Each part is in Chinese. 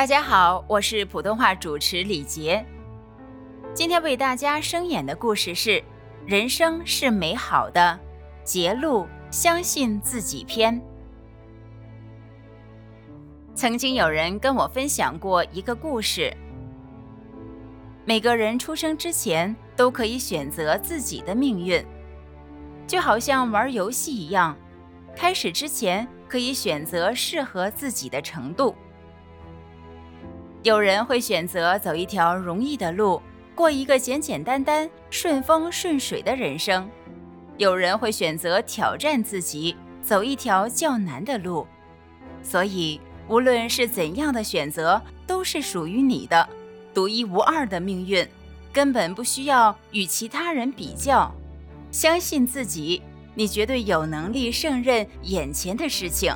大家好，我是普通话主持李杰。今天为大家声演的故事是《人生是美好的》，节录相信自己篇。曾经有人跟我分享过一个故事：每个人出生之前都可以选择自己的命运，就好像玩游戏一样，开始之前可以选择适合自己的程度。有人会选择走一条容易的路，过一个简简单单、顺风顺水的人生；有人会选择挑战自己，走一条较难的路。所以，无论是怎样的选择，都是属于你的独一无二的命运，根本不需要与其他人比较。相信自己，你绝对有能力胜任眼前的事情。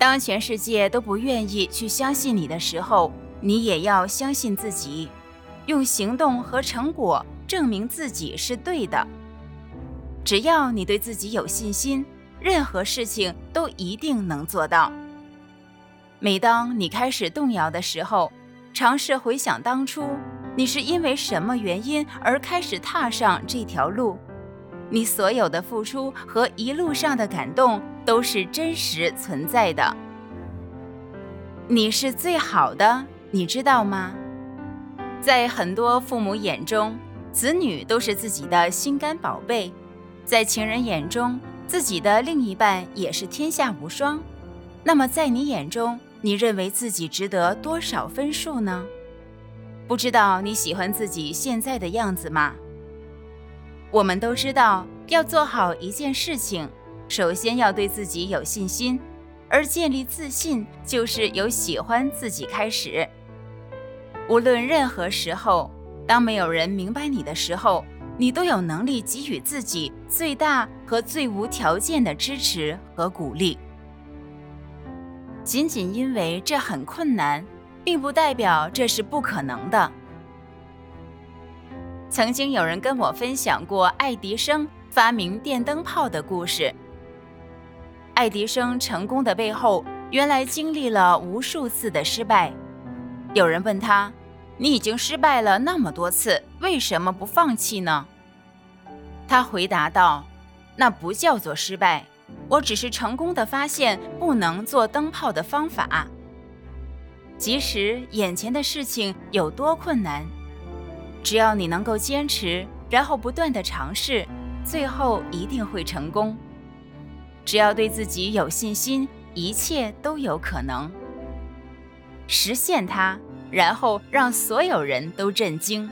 当全世界都不愿意去相信你的时候，你也要相信自己，用行动和成果证明自己是对的。只要你对自己有信心，任何事情都一定能做到。每当你开始动摇的时候，尝试回想当初你是因为什么原因而开始踏上这条路，你所有的付出和一路上的感动。都是真实存在的。你是最好的，你知道吗？在很多父母眼中，子女都是自己的心肝宝贝；在情人眼中，自己的另一半也是天下无双。那么，在你眼中，你认为自己值得多少分数呢？不知道你喜欢自己现在的样子吗？我们都知道，要做好一件事情。首先要对自己有信心，而建立自信就是由喜欢自己开始。无论任何时候，当没有人明白你的时候，你都有能力给予自己最大和最无条件的支持和鼓励。仅仅因为这很困难，并不代表这是不可能的。曾经有人跟我分享过爱迪生发明电灯泡的故事。爱迪生成功的背后，原来经历了无数次的失败。有人问他：“你已经失败了那么多次，为什么不放弃呢？”他回答道：“那不叫做失败，我只是成功的发现不能做灯泡的方法。即使眼前的事情有多困难，只要你能够坚持，然后不断的尝试，最后一定会成功。”只要对自己有信心，一切都有可能实现它，然后让所有人都震惊。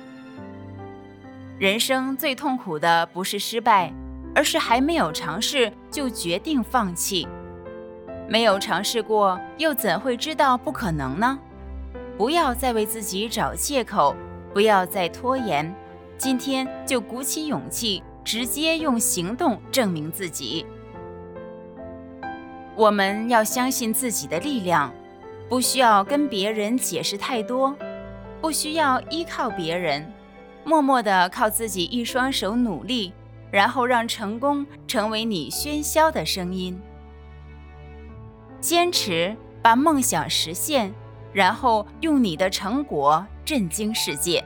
人生最痛苦的不是失败，而是还没有尝试就决定放弃。没有尝试过，又怎会知道不可能呢？不要再为自己找借口，不要再拖延，今天就鼓起勇气，直接用行动证明自己。我们要相信自己的力量，不需要跟别人解释太多，不需要依靠别人，默默的靠自己一双手努力，然后让成功成为你喧嚣的声音。坚持把梦想实现，然后用你的成果震惊世界。